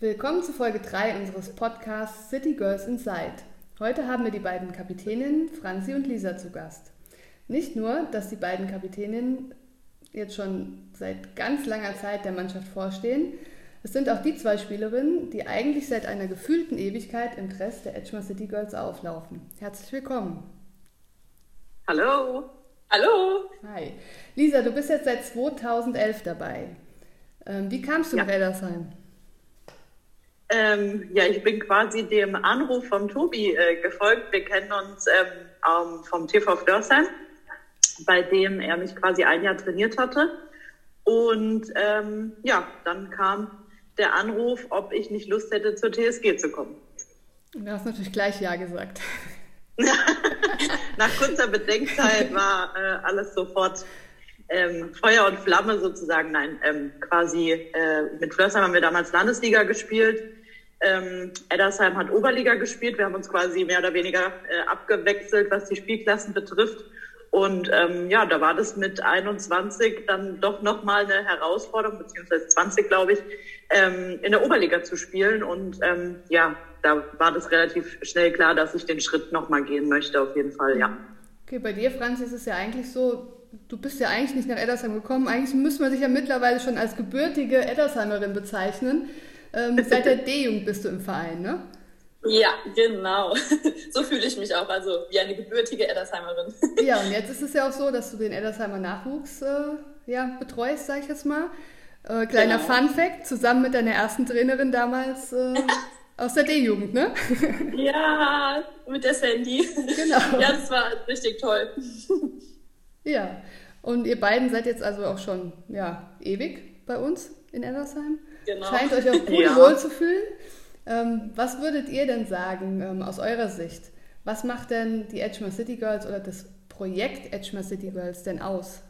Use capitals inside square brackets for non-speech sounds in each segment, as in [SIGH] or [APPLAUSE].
Willkommen zu Folge 3 unseres Podcasts City Girls Inside. Heute haben wir die beiden Kapitäninnen Franzi und Lisa zu Gast. Nicht nur, dass die beiden Kapitäninnen jetzt schon seit ganz langer Zeit der Mannschaft vorstehen, es sind auch die zwei Spielerinnen, die eigentlich seit einer gefühlten Ewigkeit im Dress der Edgemar City Girls auflaufen. Herzlich willkommen. Hallo. Hallo. Hi. Lisa, du bist jetzt seit 2011 dabei. Ähm, wie kamst du ja. nach Ellersheim? Ähm, ja, ich bin quasi dem Anruf von Tobi äh, gefolgt. Wir kennen uns ähm, vom TV Flörsheim, bei dem er mich quasi ein Jahr trainiert hatte. Und ähm, ja, dann kam der Anruf, ob ich nicht Lust hätte, zur TSG zu kommen. Du hast natürlich gleich Ja gesagt. [LAUGHS] Nach kurzer Bedenkzeit war äh, alles sofort ähm, Feuer und Flamme sozusagen. Nein, ähm, quasi äh, mit Flörsheim haben wir damals Landesliga gespielt. Ähm, Eddersheim hat Oberliga gespielt. Wir haben uns quasi mehr oder weniger äh, abgewechselt, was die Spielklassen betrifft. Und ähm, ja, da war das mit 21 dann doch nochmal eine Herausforderung, beziehungsweise 20, glaube ich, ähm, in der Oberliga zu spielen. Und ähm, ja, da war das relativ schnell klar, dass ich den Schritt nochmal gehen möchte, auf jeden Fall, ja. Okay, bei dir, Franz, ist es ja eigentlich so, du bist ja eigentlich nicht nach Eddersheim gekommen. Eigentlich müsste man sich ja mittlerweile schon als gebürtige Eddersheimerin bezeichnen. Ähm, seit der D-Jugend bist du im Verein, ne? Ja, genau. [LAUGHS] So fühle ich mich auch, also wie eine gebürtige Eddersheimerin. [LAUGHS] Ja, und jetzt ist es ja auch so, dass du den Eddersheimer Nachwuchs äh, ja, betreust, sag ich jetzt mal. Äh, kleiner genau. Fun Fact, zusammen mit deiner ersten Trainerin damals äh, [LAUGHS] aus der D-Jugend, ne? Ja, mit der Sandy. Genau. Ja, das war richtig toll. Ja, und ihr beiden seid jetzt also auch schon ja, ewig bei uns in Eddersheim. Genau. Scheint euch auch [LAUGHS] gut ja. wohl zu fühlen. Ähm, was würdet ihr denn sagen ähm, aus eurer Sicht? Was macht denn die Edgemar City Girls oder das Projekt Edgemar City Girls denn aus?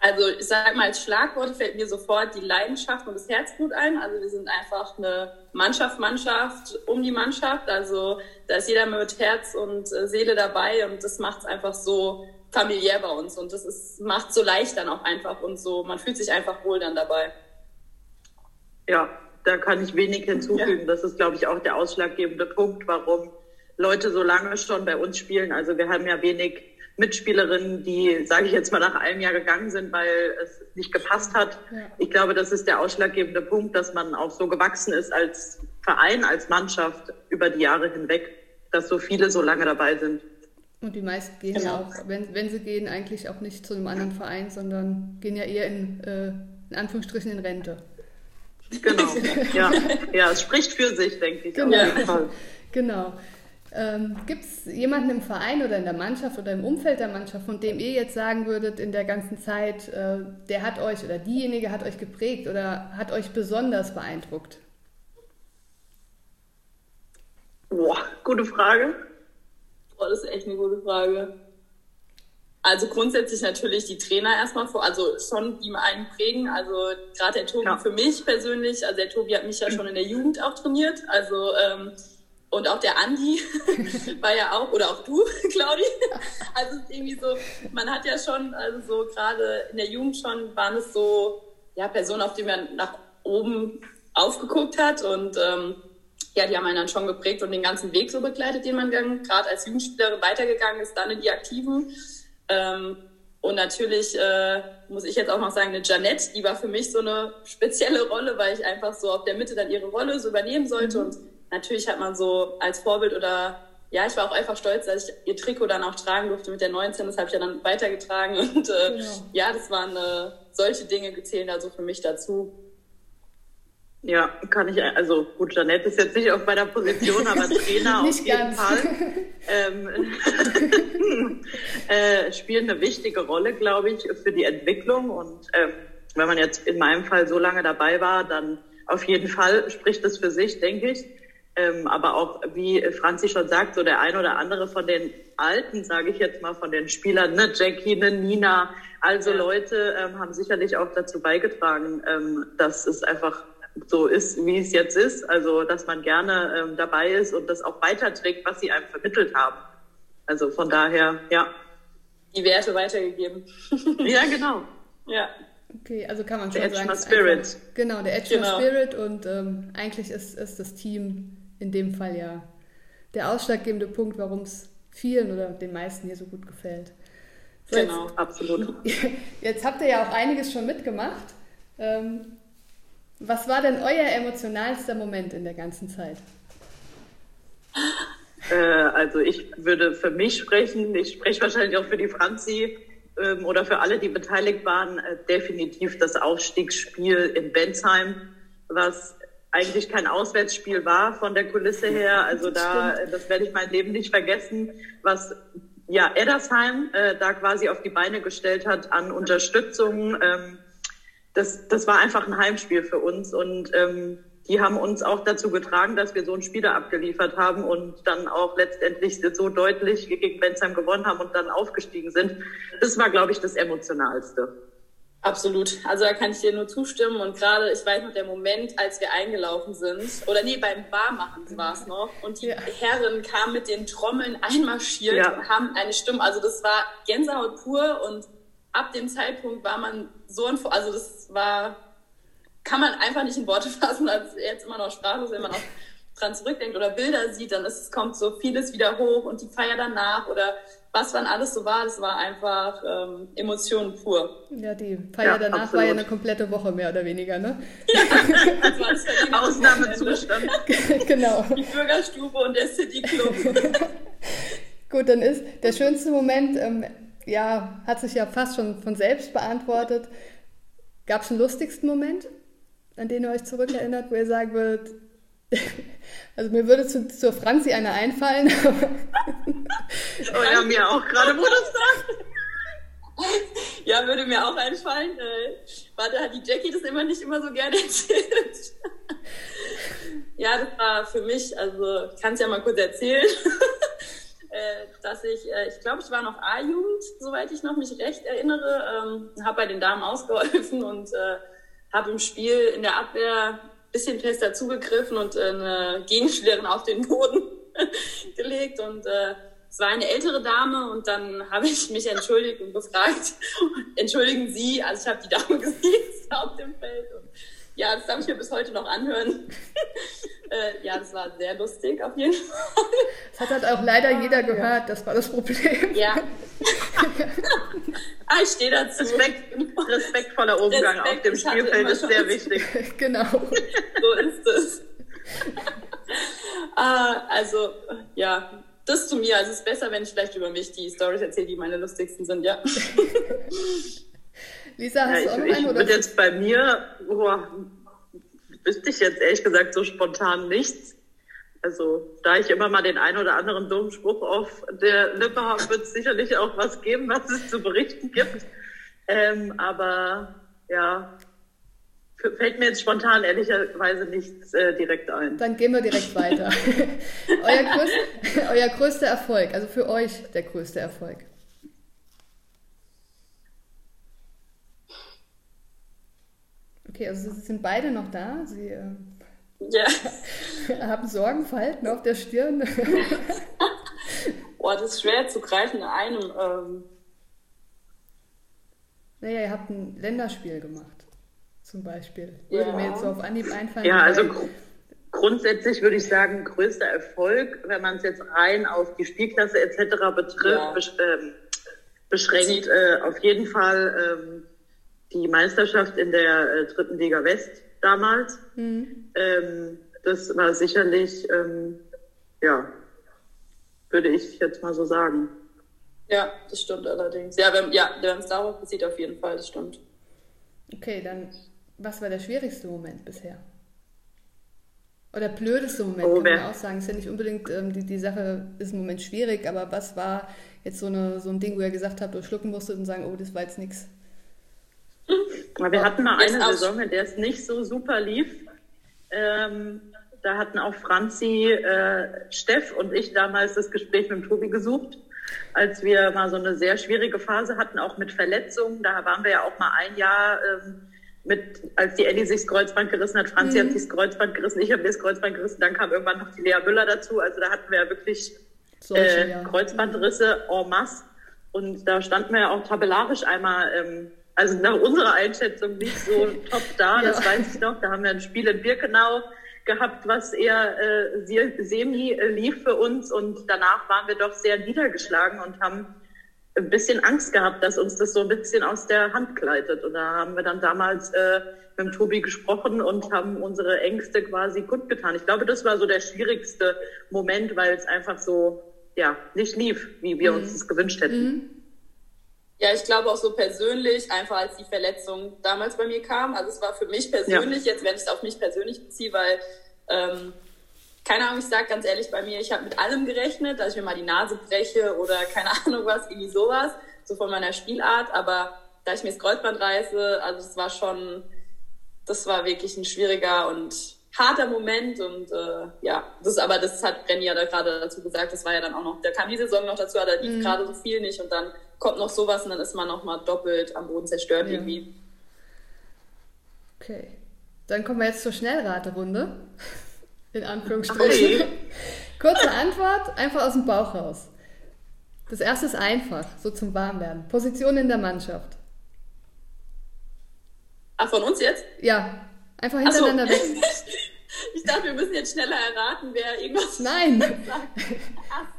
Also ich sage mal, als Schlagwort fällt mir sofort die Leidenschaft und das Herzblut ein. Also wir sind einfach eine Mannschaft, Mannschaft um die Mannschaft. Also da ist jeder mit Herz und äh, Seele dabei und das macht es einfach so familiär bei uns und das macht so leicht dann auch einfach und so, man fühlt sich einfach wohl dann dabei. Ja, da kann ich wenig hinzufügen. Ja. Das ist, glaube ich, auch der ausschlaggebende Punkt, warum Leute so lange schon bei uns spielen. Also wir haben ja wenig Mitspielerinnen, die, sage ich jetzt mal, nach einem Jahr gegangen sind, weil es nicht gepasst hat. Ich glaube, das ist der ausschlaggebende Punkt, dass man auch so gewachsen ist als Verein, als Mannschaft über die Jahre hinweg, dass so viele so lange dabei sind. Und die meisten gehen genau. ja auch, wenn, wenn sie gehen, eigentlich auch nicht zu einem anderen Verein, sondern gehen ja eher in, äh, in Anführungsstrichen in Rente. Genau, [LAUGHS] ja. ja, es spricht für sich, denke ich. Genau. [LAUGHS] genau. Ähm, Gibt es jemanden im Verein oder in der Mannschaft oder im Umfeld der Mannschaft, von dem ihr jetzt sagen würdet, in der ganzen Zeit, äh, der hat euch oder diejenige hat euch geprägt oder hat euch besonders beeindruckt? Boah, gute Frage. Boah, das ist echt eine gute Frage. Also grundsätzlich natürlich die Trainer erstmal vor, also schon die einen prägen. Also gerade der Tobi ja. für mich persönlich, also der Tobi hat mich ja schon in der Jugend auch trainiert. Also ähm, und auch der Andi [LAUGHS] war ja auch, oder auch du, [LAUGHS] Claudi. Also irgendwie so, man hat ja schon, also so gerade in der Jugend schon waren es so, ja, Personen, auf die man nach oben aufgeguckt hat und ähm, ja, die haben einen dann schon geprägt und den ganzen Weg so begleitet, den man dann gerade als Jugendspielerin weitergegangen ist, dann in die Aktiven. Ähm, und natürlich äh, muss ich jetzt auch noch sagen, eine Janette, die war für mich so eine spezielle Rolle, weil ich einfach so auf der Mitte dann ihre Rolle so übernehmen sollte. Mhm. Und natürlich hat man so als Vorbild oder ja, ich war auch einfach stolz, dass ich ihr Trikot dann auch tragen durfte mit der 19. Das habe ich ja dann weitergetragen. Und äh, ja. ja, das waren äh, solche Dinge gezählt also für mich dazu. Ja, kann ich, also gut, Janette ist jetzt nicht auf meiner Position, aber [LAUGHS] Trainer auf jeden ganz. Fall ähm, [LAUGHS] äh, spielen eine wichtige Rolle, glaube ich, für die Entwicklung. Und ähm, wenn man jetzt in meinem Fall so lange dabei war, dann auf jeden Fall spricht das für sich, denke ich. Ähm, aber auch, wie Franzi schon sagt, so der ein oder andere von den Alten, sage ich jetzt mal, von den Spielern, ne, Jackie, ne, Nina, also ja. Leute ähm, haben sicherlich auch dazu beigetragen, ähm, dass es einfach so ist, wie es jetzt ist. Also, dass man gerne ähm, dabei ist und das auch weiterträgt, was sie einem vermittelt haben. Also von daher, ja. Die Werte weitergegeben. [LAUGHS] ja, genau. Ja. Okay, also kann man der schon Edgemer sagen. Spirit. Einfach, genau, der Edgemer Genau. Spirit und ähm, eigentlich ist, ist das Team in dem Fall ja der ausschlaggebende Punkt, warum es vielen oder den meisten hier so gut gefällt. So, jetzt- Genau. Absolut. [LAUGHS] Jetzt habt ihr ja auch einiges schon mitgemacht. Ähm, was war denn euer emotionalster Moment in der ganzen Zeit? Äh, also ich würde für mich sprechen, ich spreche wahrscheinlich auch für die Franzi ähm, oder für alle, die beteiligt waren, äh, definitiv das Aufstiegsspiel in Bensheim, was eigentlich kein Auswärtsspiel war von der Kulisse her. Also da, äh, das werde ich mein Leben nicht vergessen, was ja Eddersheim äh, da quasi auf die Beine gestellt hat an Unterstützung. Ähm, das, das war einfach ein Heimspiel für uns und ähm, die haben uns auch dazu getragen, dass wir so einen Spieler abgeliefert haben und dann auch letztendlich so deutlich gegen Bensheim gewonnen haben und dann aufgestiegen sind. Das war, glaube ich, das Emotionalste. Absolut. Also da kann ich dir nur zustimmen. Und gerade, ich weiß noch, der Moment, als wir eingelaufen sind, oder nee, beim Barmachen war es noch, und die Ja. Herren kamen mit den Trommeln einmarschiert Ja. und haben eine Stimme, also das war Gänsehaut pur und ab dem Zeitpunkt war man so ein, also das war, kann man einfach nicht in Worte [LAUGHS] fassen, als jetzt immer noch sprachlos, wenn man auch dran zurückdenkt oder Bilder sieht, dann ist, kommt so vieles wieder hoch und die Feier danach oder was dann alles so war, das war einfach ähm, Emotionen pur. Ja, die Feier Ja, danach absolut. war ja eine komplette Woche mehr oder weniger, ne? [LAUGHS] Das war das Ausnahmezustand. [LAUGHS] genau. Die Bürgerstube und der City Club. Gut, dann ist der schönste Moment, ähm, ja, hat sich ja fast schon von selbst beantwortet. Gab es einen lustigsten Moment, an den ihr euch zurückerinnert, wo ihr sagen würdet, [LAUGHS] also mir würde zu, zur Franzi einer einfallen, [LAUGHS] Oh ja, mir auch gerade, wo du [LAUGHS] sagst. Ja, würde mir auch einfallen. Äh, warte, hat die Jackie das immer nicht immer so gerne erzählt? ja, das war für mich, also ich kann es ja mal kurz erzählen, äh, dass ich, äh, ich glaube, ich war noch A-Jugend, soweit ich noch mich recht erinnere, ähm, habe bei den Damen ausgeholfen und äh, habe im Spiel in der Abwehr ein bisschen fester zugegriffen und äh, eine Gegenspielerin auf den Boden [LAUGHS] gelegt und äh, es war eine ältere Dame und dann habe ich mich entschuldigt und gefragt, [LAUGHS] entschuldigen Sie, also ich habe die Dame [LAUGHS] gesehen auf dem Feld und ja, das darf ich mir bis heute noch anhören. [LAUGHS] äh, ja, das war sehr lustig auf jeden Fall. das hat halt auch leider jeder gehört, das war das Problem. Ja. [LAUGHS] ah, ich stehe dazu. Respekt, respektvoller Umgang Respekt, auf dem Spielfeld ist sehr wichtig. [LAUGHS] genau. so ist es. ah, also, ja, das zu mir. Also es ist besser, wenn ich vielleicht über mich die Stories erzähle, die meine lustigsten sind, ja. Lisa, Ja, hast ich du auch noch ich einen? würde Oder? jetzt bei mir, boah, wüsste ich jetzt ehrlich gesagt so spontan nichts. Also, da ich immer mal den einen oder anderen dummen Spruch auf der Lippe habe, wird es sicherlich auch was geben, was es zu berichten gibt. Ähm, aber ja, fällt mir jetzt spontan ehrlicherweise nichts äh, direkt ein. Dann gehen wir direkt weiter. [LAUGHS] euer, größt, euer größter Erfolg, also für euch der größte Erfolg. Okay, also Sie sind beide noch da. Sie äh, ja. [LAUGHS] haben Sorgenfalten auf der Stirn. [LAUGHS] Boah, das ist schwer zu greifen in einem. Ähm, naja, ihr habt ein Länderspiel gemacht, zum Beispiel. Würde Ja. mir jetzt so auf Anhieb einfallen. Ja, also gru- grundsätzlich würde ich sagen, größter Erfolg, wenn man es jetzt rein auf die Spielklasse etc. betrifft, Ja. besch ähm, beschränkt, äh, auf jeden Fall ähm, die Meisterschaft in der äh, dritten Liga West damals. Mhm. Ähm, das war sicherlich, ähm, ja, würde ich jetzt mal so sagen. ja, das stimmt allerdings. Ja, wenn ja, es darauf bezieht, auf jeden Fall, das stimmt. Okay, dann, was war der schwierigste Moment bisher? Oder blödeste Moment, Oh, kann man wer- auch sagen. Ist ja nicht unbedingt, ähm, die, die Sache ist im Moment schwierig, aber was war jetzt so, eine, so ein Ding, wo ihr gesagt habt, oder schlucken musstet und sagen, oh, das war jetzt nichts? [LAUGHS] Wir hatten mal eine Saison, in der es nicht so super lief. Ähm, da hatten auch Franzi, äh, Steff und ich damals das Gespräch mit dem Tobi gesucht, als wir mal so eine sehr schwierige Phase hatten, auch mit Verletzungen. Da waren wir ja auch mal ein Jahr ähm, mit, als die Ellie sich das Kreuzband gerissen hat, Franzi hat sich das Kreuzband gerissen, ich habe mir das Kreuzband gerissen, dann kam irgendwann noch die Lea Müller dazu. Also da hatten wir ja wirklich Solche, äh, ja. Kreuzbandrisse en masse. Und da standen wir ja auch tabellarisch einmal ähm, also nach unserer Einschätzung nicht so [LAUGHS] top da, ja. das weiß ich noch. Da haben wir ein Spiel in Birkenau gehabt, was eher äh, semi äh, lief für uns und danach waren wir doch sehr niedergeschlagen und haben ein bisschen Angst gehabt, dass uns das so ein bisschen aus der Hand gleitet. Und da haben wir dann damals äh, mit dem Tobi gesprochen und haben unsere Ängste quasi kundgetan. Ich glaube, das war so der schwierigste Moment, weil es einfach so ja nicht lief, wie wir mhm. uns das gewünscht hätten. Mhm. Ja, ich glaube auch so persönlich, einfach als die Verletzung damals bei mir kam. Also es war für mich persönlich, ja. jetzt wenn ich es auf mich persönlich beziehe, weil ähm, keine Ahnung, ich sag ganz ehrlich bei mir, ich habe mit allem gerechnet, dass ich mir mal die Nase breche oder [LAUGHS] keine Ahnung was, irgendwie sowas, so von meiner Spielart. Aber da ich mir das Kreuzband reiße, also das war schon, das war wirklich ein schwieriger und harter Moment und äh, ja, das aber das hat Brenny ja da gerade dazu gesagt, das war ja dann auch noch, da kam die Saison noch dazu, da lief mhm. gerade so viel nicht und dann kommt noch sowas und dann ist man noch mal doppelt am Boden zerstört ja. irgendwie. Okay, dann kommen wir jetzt zur Schnellraterunde in Anführungsstrichen. Okay. [LAUGHS] Kurze Antwort, einfach aus dem Bauch raus. Das erste ist einfach, so zum Warmwerden. Position in der Mannschaft. Ach, von uns jetzt? Ja, einfach hintereinander so. [LAUGHS] weg. Ich dachte, wir müssen jetzt schneller erraten, wer irgendwas Nein. sagt.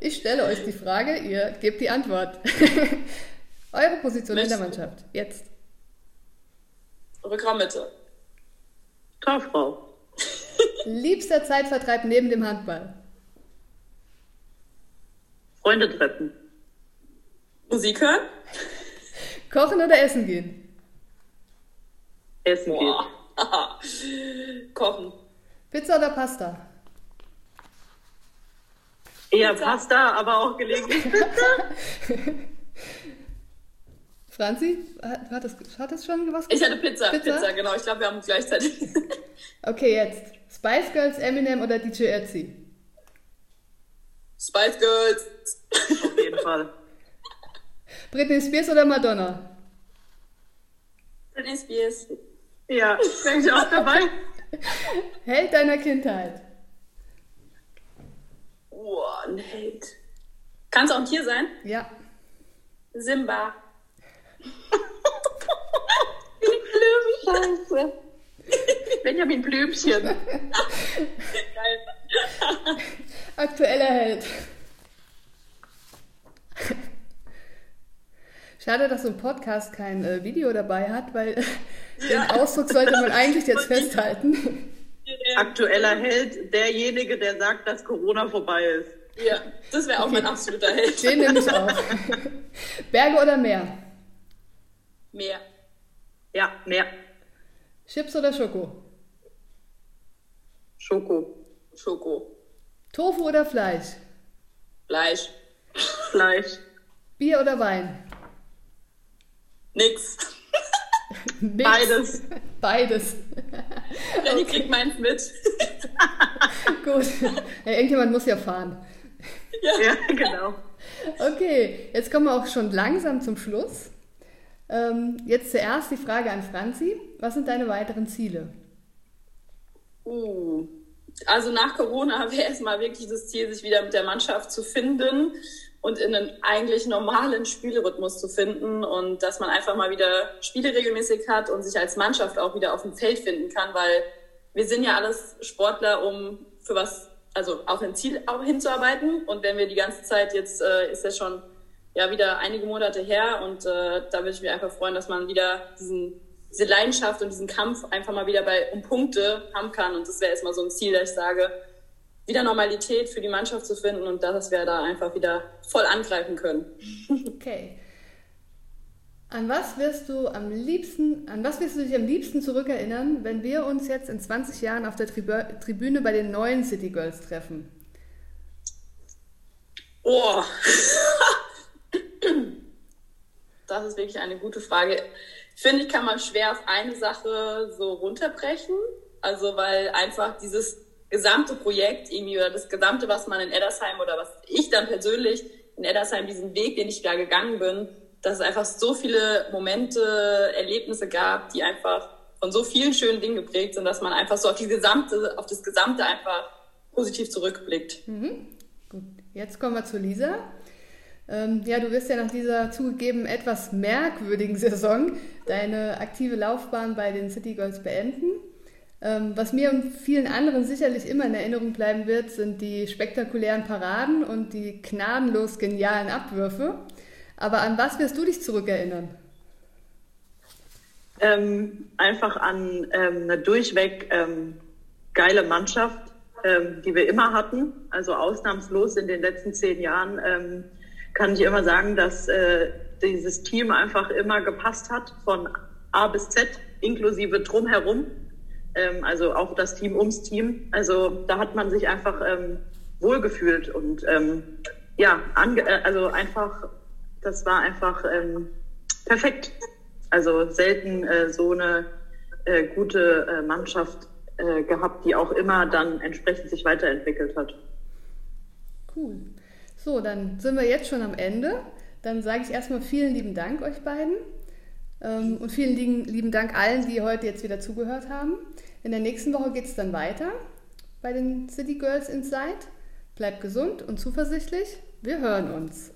Ich stelle euch die Frage, ihr gebt die Antwort. [LAUGHS] Eure Position Mensch. in der Mannschaft. Jetzt. Rückraummitte. Torfrau. [LAUGHS] Liebster Zeitvertreib neben dem Handball? Freunde treffen. Musik hören? Kochen oder essen gehen? Essen Boah. gehen. [LAUGHS] Kochen. Pizza oder Pasta? Eher Pizza. Pasta, aber auch gelegentlich Pizza. [LAUGHS] Franzi, hat das, hat das schon was gesagt? Ich hatte Pizza, Pizza, Pizza genau. Ich glaube, wir haben gleichzeitig. [LAUGHS] okay, jetzt. Spice Girls, Eminem oder DJ Ötzi? Spice Girls. Auf jeden Fall. [LAUGHS] Britney Spears oder Madonna? Britney Spears. Ja, bin ich auch dabei. Held deiner Kindheit. Oh, ein Held. Kann es auch ein Tier sein? Ja. Simba. Scheiße. Benjamin Blümchen. Geil. Aktueller Held. Schade, dass so ein Podcast kein äh, Video dabei hat, weil [LAUGHS] ja. den Ausdruck sollte man [LAUGHS] eigentlich jetzt festhalten. Aktueller Held, derjenige, der sagt, dass Corona vorbei ist. Ja, das wäre auch okay. mein absoluter Held. Den nehme ich auch. [LAUGHS] Berge oder Meer? Meer. Ja, Meer. Chips oder Schoko? Schoko. Schoko. Tofu oder Fleisch? Fleisch. Fleisch. Bier oder Wein? Nix. Nix. Beides. Beides. Renny okay. kriegt meins mit. [LAUGHS] Gut. Ja, irgendjemand muss ja fahren. Ja. ja, genau. Okay, jetzt kommen wir auch schon langsam zum Schluss. Ähm, jetzt zuerst die Frage an Franzi. Was sind deine weiteren Ziele? Uh, also nach Corona haben wir erstmal wirklich das Ziel, sich wieder mit der Mannschaft zu finden und in einen eigentlich normalen Spielrhythmus zu finden und dass man einfach mal wieder Spiele regelmäßig hat und sich als Mannschaft auch wieder auf dem Feld finden kann, weil wir sind ja alles Sportler, um für was, also auf ein Ziel auch hinzuarbeiten. Und wenn wir die ganze Zeit jetzt, äh, ist das schon ja wieder einige Monate her und äh, da würde ich mich einfach freuen, dass man wieder diesen, diese Leidenschaft und diesen Kampf einfach mal wieder bei um Punkte haben kann und das wäre erstmal so ein Ziel, dass ich sage, wieder Normalität für die Mannschaft zu finden und dass wir da einfach wieder voll angreifen können. [LAUGHS] Okay. An was wirst du am liebsten, an was wirst du dich am liebsten zurückerinnern, wenn wir uns jetzt in 20 Jahren auf der Tribüne bei den neuen City Girls treffen? Oh, [LAUGHS] das ist wirklich eine gute Frage. Finde ich, kann man schwer auf eine Sache so runterbrechen. Also, weil einfach dieses gesamte Projekt irgendwie oder das gesamte, was man in Eddersheim oder was ich dann persönlich in Eddersheim, diesen Weg, den ich da gegangen bin, dass es einfach so viele Momente, Erlebnisse gab, die einfach von so vielen schönen Dingen geprägt sind, dass man einfach so auf die gesamte, auf das Gesamte einfach positiv zurückblickt. Mhm. Gut, jetzt kommen wir zu Lisa. Ähm, ja, du wirst ja nach dieser zugegeben etwas merkwürdigen Saison deine aktive Laufbahn bei den City Girls beenden. Ähm, was mir und vielen anderen sicherlich immer in Erinnerung bleiben wird, sind die spektakulären Paraden und die gnadenlos genialen Abwürfe. Aber an was wirst du dich zurückerinnern? Ähm, einfach an ähm, eine durchweg ähm, geile Mannschaft, ähm, die wir immer hatten. Also ausnahmslos in den letzten zehn Jahren ähm, kann ich immer sagen, dass äh, dieses Team einfach immer gepasst hat, von A bis Z, inklusive drumherum. Ähm, also auch das Team ums Team. Also da hat man sich einfach ähm, wohlgefühlt und ähm, ja, äh, also einfach, das war einfach ähm, perfekt. Also selten äh, so eine äh, gute äh, Mannschaft äh, gehabt, die auch immer dann entsprechend sich weiterentwickelt hat. Cool. So, dann sind wir jetzt schon am Ende. Dann sage ich erstmal vielen lieben Dank euch beiden ähm, und vielen lieben Dank allen, die heute jetzt wieder zugehört haben. In der nächsten Woche geht es dann weiter bei den City Girls Inside. Bleibt gesund und zuversichtlich. Wir hören uns.